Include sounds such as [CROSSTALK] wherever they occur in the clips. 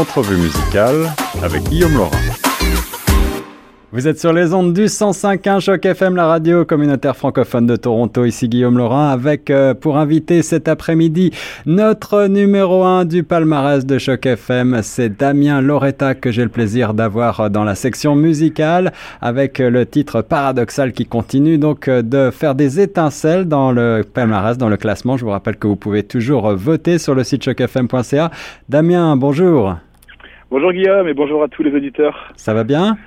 Entrevue musicale avec Guillaume Laurent. Vous êtes sur les ondes du 105.1 Choc FM, la radio communautaire francophone de Toronto. Ici Guillaume Laurent avec euh, pour inviter cet après-midi notre numéro 1 du palmarès de Choc FM. C'est Damien Loretta que j'ai le plaisir d'avoir dans la section musicale avec le titre Paradoxal qui continue donc euh, de faire des étincelles dans le palmarès, dans le classement. Je vous rappelle que vous pouvez toujours voter sur le site chocfm.ca. Damien, bonjour. Bonjour Guillaume et bonjour à tous les auditeurs. Ça va bien?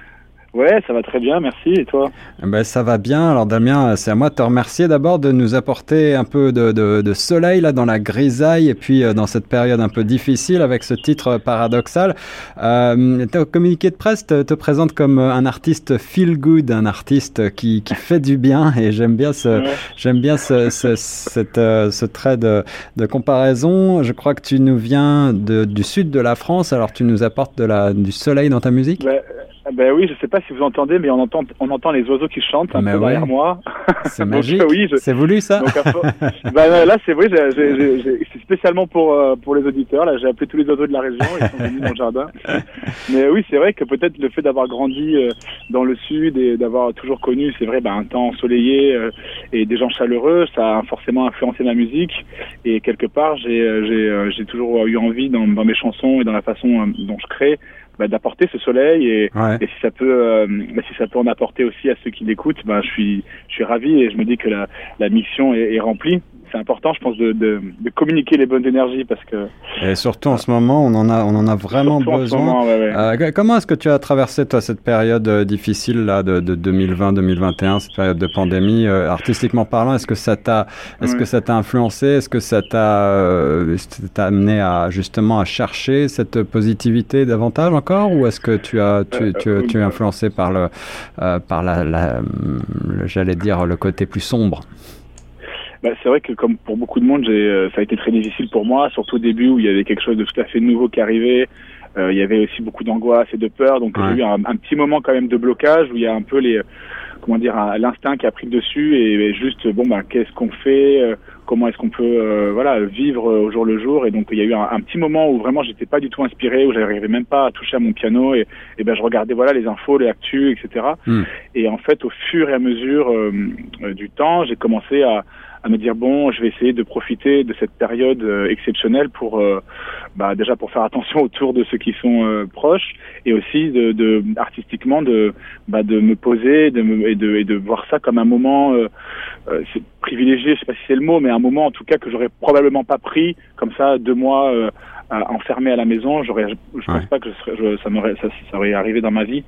Ouais, ça va très bien, merci. Et toi eh ben, Ça va bien. Alors Damien, c'est à moi de te remercier d'abord de nous apporter un peu de, de, de, soleil là dans la grisaille et puis euh, dans cette période un peu difficile avec ce titre paradoxal. Euh, ton communiqué de presse te, te, présente comme un artiste feel good, un artiste qui, qui fait du bien et j'aime bien ce, j'aime bien ce, ce, cette, euh, ce trait de, de, comparaison. Je crois que tu nous viens de, du sud de la France, alors tu nous apportes de la, du soleil dans ta musique? Ouais. Ben oui, je sais pas si vous entendez, mais on entend, on entend les oiseaux qui chantent un peu derrière moi. C'est [LAUGHS] magique. oui, C'est voulu ça. Donc, [LAUGHS] ben, là, c'est vrai. C'est spécialement pour euh, pour les auditeurs. Là, j'ai appelé tous les oiseaux de la région. Ils sont venus dans le jardin. [LAUGHS] Mais oui, c'est vrai que peut-être le fait d'avoir grandi euh, dans le sud et d'avoir toujours connu, c'est vrai, ben, un temps ensoleillé euh, et des gens chaleureux, ça a forcément influencé ma musique. Et quelque part, j'ai j'ai j'ai toujours eu envie dans, dans mes chansons et dans la façon dont je crée bah, d'apporter ce soleil et, et, si ça peut euh, bah, si ça peut en apporter aussi à ceux qui l'écoutent bah, je suis je suis ravi et je me dis que la, la mission est, est remplie c'est important, je pense, de, de, de, communiquer les bonnes énergies parce que. Et surtout en ce moment, on en a, on en a vraiment besoin. Moment, ouais, ouais. Euh, comment est-ce que tu as traversé toi cette période euh, difficile là de, de 2020-2021, cette période de pandémie, euh, artistiquement parlant Est-ce que ça t'a, est-ce que ça t'a influencé Est-ce que ça t'a, euh, amené à justement à chercher cette positivité davantage encore, ou est-ce que tu as, tu, tu, tu, es influencé par le, par la, la j'allais dire le côté plus sombre? Bah, c'est vrai que comme pour beaucoup de monde, j'ai, euh, ça a été très difficile pour moi, surtout au début où il y avait quelque chose de tout à fait nouveau qui arrivait. Euh, il y avait aussi beaucoup d'angoisse et de peur, donc ouais. j'ai eu un, un, petit moment quand même de blocage où il y a un peu les, comment dire, l'instinct qui a pris le dessus et, et juste bon bah qu'est-ce qu'on fait, euh, comment est-ce qu'on peut euh, voilà vivre au jour le jour? Et donc il y a eu un, un petit moment où vraiment j'étais pas du tout inspiré, où j'arrivais même pas à toucher à mon piano et, et ben je regardais voilà les infos, les actus, etc. Mm. Et en fait au fur et à mesure euh, du temps, j'ai commencé à à me dire bon, je vais essayer de profiter de cette période euh, exceptionnelle pour euh, bah, déjà pour faire attention [LAUGHS] autour de ceux qui sont euh, proches et aussi de, de artistiquement de bah, de me poser et de et de voir ça comme un moment privilégié, je sais pas si c'est le mot, mais un moment en tout cas que j'aurais probablement pas pris comme ça deux mois enfermé à la maison. J'aurais, je, je ouais. pense pas que je serais, je, ça m'aurait ça, ça aurait arrivé dans ma vie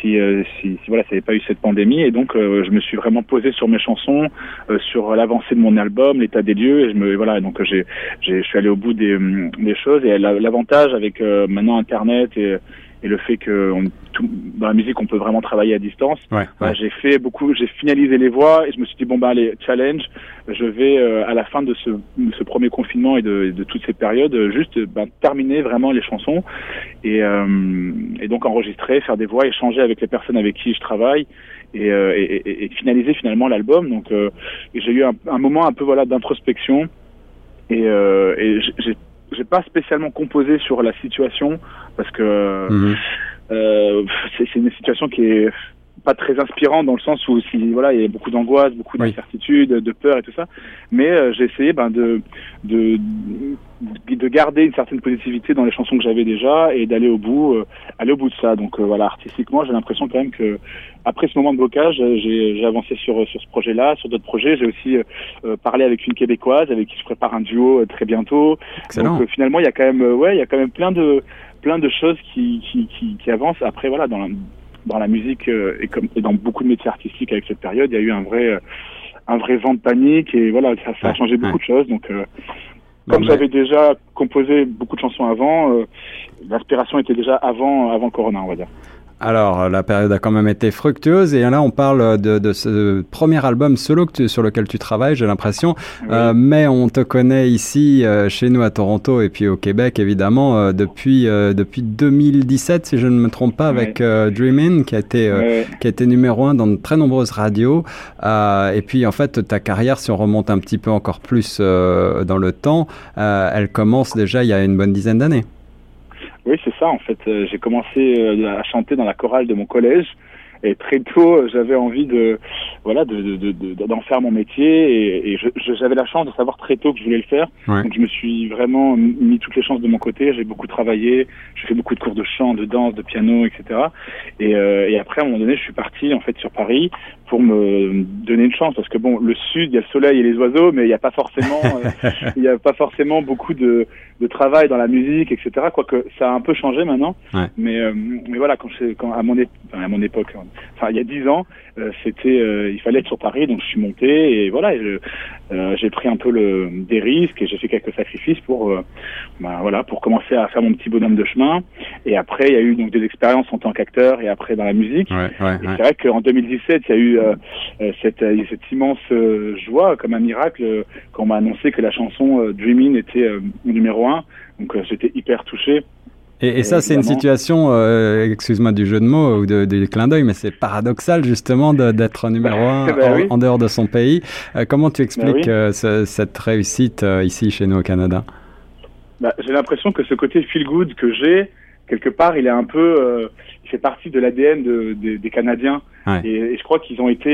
si, euh, si, si voilà, ça n'avait pas eu cette pandémie. Et donc, euh, je me suis vraiment posé sur mes chansons, euh, sur l'avancée de mon album, l'état des lieux. Et je me, voilà, donc j'ai, j'ai, je suis allé au bout des, des choses. Et l'avantage avec euh, maintenant Internet et et le fait que on, tout, dans la musique on peut vraiment travailler à distance. Ouais, bah. J'ai fait beaucoup, j'ai finalisé les voix et je me suis dit bon bah allez challenge, je vais euh, à la fin de ce, premier confinement et de, de toutes ces périodes juste bah, terminer vraiment les chansons et, euh, et donc enregistrer, faire des voix, échanger avec les personnes avec qui je travaille. Et, euh, et, et, et finaliser finalement l'album. Donc euh, j'ai eu un, un, moment un peu voilà d'introspection et, euh, et j'ai j'ai pas spécialement composé sur la situation parce que mmh. euh, c'est une situation qui est pas très inspirant dans le sens où si voilà il y a beaucoup d'angoisse, beaucoup d'incertitude, oui. de peur et tout ça, mais euh, j'ai essayé ben, de, de de garder une certaine positivité dans les chansons que j'avais déjà et d'aller au bout euh, aller au bout de ça. Donc euh, voilà artistiquement j'ai l'impression quand même que après ce moment de blocage j'ai avancé sur sur ce projet-là, sur d'autres projets. J'ai aussi euh, parlé avec une québécoise avec qui je prépare un duo très bientôt. Excellent. Donc finalement il y a quand même ouais il y a quand même plein de plein de choses qui qui, qui, qui avancent. Après voilà dans la, dans la musique euh, et, comme, et dans beaucoup de métiers artistiques avec cette période, il y a eu un vrai, euh, un vrai vent de panique et voilà, ça, ça a changé ouais, beaucoup ouais. de choses. Donc, euh, comme mais... j'avais déjà composé beaucoup de chansons avant, euh, l'inspiration était déjà avant, avant Corona, on va dire. Alors, la période a quand même été fructueuse et là, on parle de, de ce premier album solo que tu, sur lequel tu travailles, j'ai l'impression. Oui. Euh, mais on te connaît ici, euh, chez nous à Toronto et puis au Québec, évidemment, euh, depuis depuis 2017, si je ne me trompe pas, avec oui. Dreamin', qui a été oui. qui a été numéro un dans de très nombreuses radios. et puis, en fait, ta carrière, si on remonte un petit peu encore plus dans le temps, elle commence déjà il y a une bonne dizaine d'années. Oui, c'est ça. En fait, j'ai commencé à chanter dans la chorale de mon collège. Et très tôt, j'avais envie de, voilà, d'en de, de, de, faire mon métier. Et, et j'avais la chance de savoir très tôt que je voulais le faire. Donc, je me suis vraiment mis toutes les chances de mon côté. J'ai beaucoup travaillé. J'ai fait beaucoup de cours de chant, de danse, de piano, etc. Et, euh, et après, à un moment donné, je suis parti en fait sur Paris pour me donner une chance parce que bon, le sud, il y a le soleil et les oiseaux, mais il n'y a pas forcément, [LAUGHS] euh, il y a pas forcément beaucoup de, de travail dans la musique, etc. Quoique ça a un peu changé maintenant. Ouais. Mais, euh, mais voilà, quand, quand à mon, à mon époque, enfin il y a dix ans, euh, c'était, euh, il fallait être sur Paris, donc je suis monté et voilà, euh, j'ai pris un peu le, des risques et j'ai fait quelques sacrifices pour, ben, voilà, pour commencer à faire mon petit bonhomme de chemin. Et après, il y a eu donc des expériences en tant qu'acteur et après dans la musique. Ouais, ouais, et c'est vrai qu'en 2017, il y a eu cette, cette immense joie, comme un miracle, quand on m'a annoncé que la chanson Dreaming était numéro un. Donc j'étais hyper touché. Et, et ça, c'est une situation, euh, excuse-moi du jeu de mots ou de, du clin d'œil, mais c'est paradoxal justement d'être numéro un [LAUGHS] bah en, dehors de son pays. Euh, comment tu expliques bah euh, cette réussite euh, ici chez nous au Canada? Bah, J'ai l'impression que ce côté feel good que j'ai, quelque part, il est un peu, fait partie de l'ADN de, de, des Canadiens. Ouais. Et, et, je crois qu'ils ont été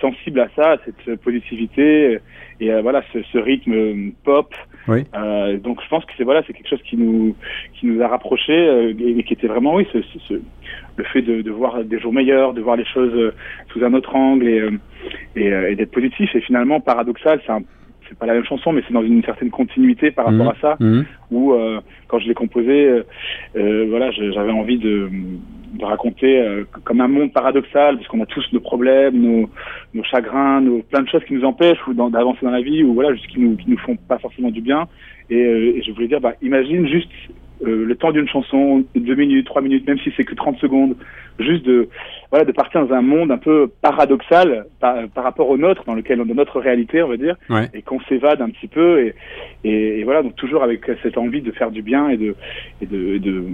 sensibles à ça, à cette positivité et voilà ce, ce rythme pop. Oui. Euh, donc je pense que c'est voilà, c'est quelque chose qui nous qui nous a rapprochés euh, et, qui était vraiment oui, ce, ce, le fait de, de, voir des jours meilleurs, de voir les choses euh, sous un autre angle et euh, et, et d'être positif. Et finalement paradoxal, c'est un c'est pas la même chanson, mais c'est dans une certaine continuité par rapport mmh. à ça. Mmh. Où quand je l'ai composé, voilà, j'avais envie de de raconter euh, comme un monde paradoxal, parce qu'on a tous nos problèmes, nos, nos chagrins, nos, plein de choses qui nous empêchent ou d'avancer dans la vie, ou voilà, juste qui nous, qui nous font pas forcément du bien. Et, euh, et je voulais dire, bah, imagine juste euh, le temps d'une chanson, deux minutes, trois minutes, même si c'est que 30 secondes, juste de voilà de partir dans un monde un peu paradoxal par, par rapport au nôtre, dans lequel on a notre réalité, on va dire, ouais. et qu'on s'évade un petit peu, et, et, et, voilà, donc toujours avec cette envie de faire du bien et de, et de, et de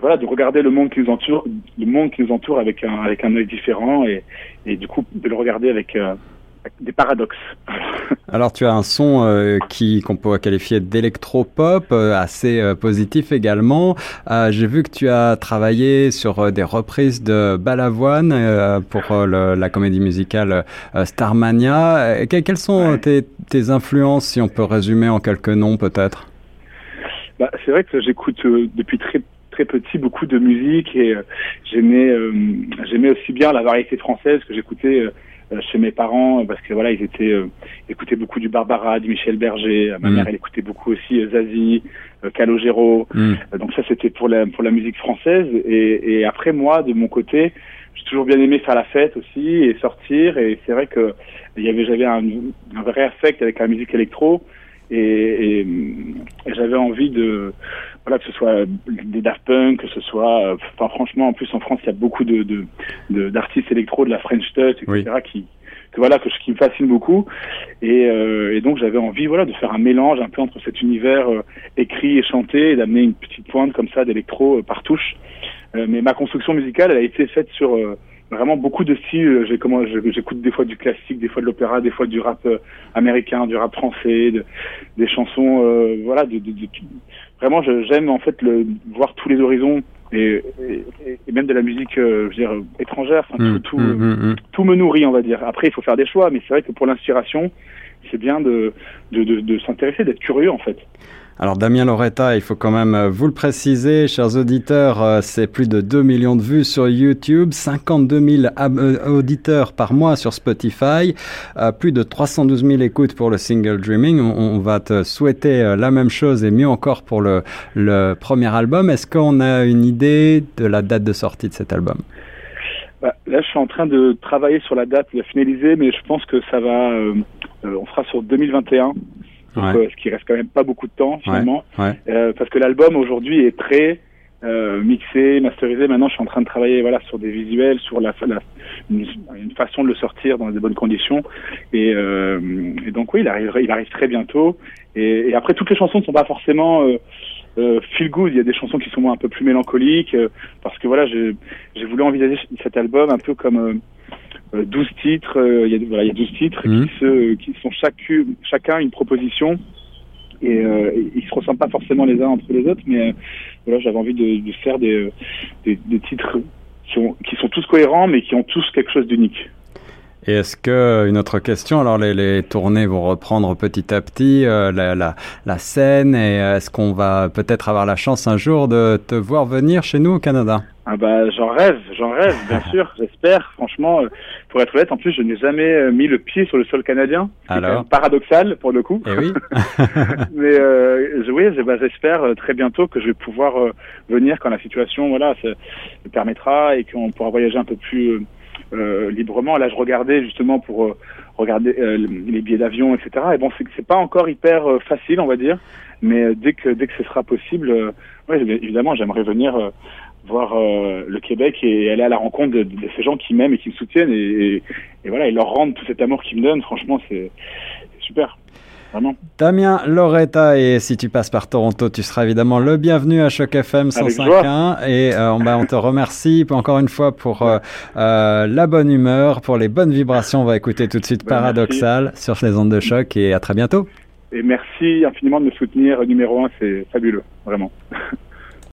voilà, de regarder le monde qui nous entoure, le monde qui nous entoure avec un avec un œil différent et, et du coup de le regarder avec euh, des paradoxes. [LAUGHS] Alors tu as un son euh, qui qu'on peut qualifier d'électropop, euh, assez euh, positif également. Euh, J'ai vu que tu as travaillé sur euh, des reprises de Balavoine euh, pour le, la comédie musicale Starmania. Que, quelles sont ouais. tes, tes influences, si on peut résumer en quelques noms peut-être? Bah, C'est vrai que j'écoute depuis très très petit beaucoup de musique et euh, j'aimais euh, j'aimais aussi bien la variété française que j'écoutais euh, chez mes parents parce que voilà ils étaient écoutaient beaucoup du Barbara, du Michel Berger. Ma mmh. mère elle écoutait beaucoup aussi Zazie, Calogero. Mmh. donc ça c'était pour la pour la musique française et, et après moi de mon côté j'ai toujours bien aimé faire la fête aussi et sortir et c'est vrai que il y avait j'avais un, un vrai affect avec la musique électro et, et, et j'avais envie de voilà, que ce soit des Daft Punk, que ce soit, enfin franchement, en plus en France, il y a beaucoup de d'artistes de, électro, de la French Touch, etc. Oui. qui que voilà que qui me fascine beaucoup et, euh, et donc j'avais envie voilà de faire un mélange un peu entre cet univers euh, écrit et chanté et d'amener une petite pointe comme ça d'électro euh, par touche euh, mais ma construction musicale elle a été faite sur euh, vraiment beaucoup de styles. J'ai comment j'écoute des fois du classique, des fois de l'opéra, des fois du rap euh, américain, du rap français, de, des chansons, euh, voilà, de, de, de vraiment j'aime en fait le voir tous les horizons et, et, et même de la musique, euh, je veux dire étrangère. Enfin, mmh, tout, tout, mmh, mmh. tout me nourrit, on va dire. Après, il faut faire des choix, mais c'est vrai que pour l'inspiration, c'est bien de, de s'intéresser, d'être curieux en fait. Alors Damien Loretta, il faut quand même euh, vous le préciser, chers auditeurs, euh, c'est plus de 2 millions de vues sur YouTube, 52 000 euh, auditeurs par mois sur Spotify, plus de 312 000 écoutes pour le single Dreaming. On, va te souhaiter la même chose et mieux encore pour le, premier album. Est-ce qu'on a une idée de la date de sortie de cet album? Bah, Là, je suis en train de travailler sur la date, de la finaliser, mais je pense que ça va, on sera sur 2021 donc, ouais. ce qui reste quand même pas beaucoup de temps finalement, ouais. Ouais. Euh, parce que l'album aujourd'hui est très euh, mixé, masterisé. Maintenant, je suis en train de travailler voilà sur des visuels, sur la, la une, une, façon de le sortir dans des bonnes conditions. Et, euh, et donc oui, il arrive, il arrive très bientôt. Et, et, après, toutes les chansons ne sont pas forcément euh, euh, feel good. Il y a des chansons qui sont un peu plus mélancoliques, euh, parce que voilà, j'ai voulu envisager cet album un peu comme euh, 12 titres, euh, il y a voilà, il y a 12 titres mmh. qui se qui sont chacun chacun une proposition et euh, ils se ressemblent pas forcément les uns entre les autres mais voilà, j'avais envie de, de faire des, des, des titres qui, sont qui sont tous cohérents, mais qui ont tous quelque chose d'unique. Et est-ce que, une autre question, alors les, les tournées vont reprendre petit à petit euh, la, la, la, scène et est-ce qu'on va peut-être avoir la chance un jour de te voir venir chez nous au Canada? Ah bah j'en rêve, j'en rêve, bien [LAUGHS] sûr, j'espère. Franchement, euh, pour être honnête, en plus je n'ai jamais euh, mis le pied sur le sol canadien. Alors paradoxal pour le coup. Eh oui. [LAUGHS] Mais euh, oui, bah, j'espère très bientôt que je vais pouvoir venir quand la situation voilà se, me permettra et qu'on pourra voyager un peu plus euh, librement. Là, je regardais justement pour euh, regarder euh, les billets d'avion, etc. Et bon, c'est pas encore hyper facile, on va dire, mais dès que dès que ce sera possible, ouais, évidemment, j'aimerais venir voir le Québec et aller à la rencontre de, de ces gens qui m'aiment et qui me soutiennent et, et, voilà, et leur rendre tout cet amour qu'ils me donnent. Franchement, c'est super. Damien Loretta, et si tu passes par Toronto, tu seras évidemment le bienvenu à Choc FM 105.1. Et euh, bah, on te remercie encore une fois pour euh, euh, la bonne humeur, pour les bonnes vibrations. On va écouter tout de suite bah, Paradoxal sur les ondes de choc et à très bientôt. Et merci infiniment de me soutenir. Numéro un, c'est fabuleux, vraiment. [LAUGHS]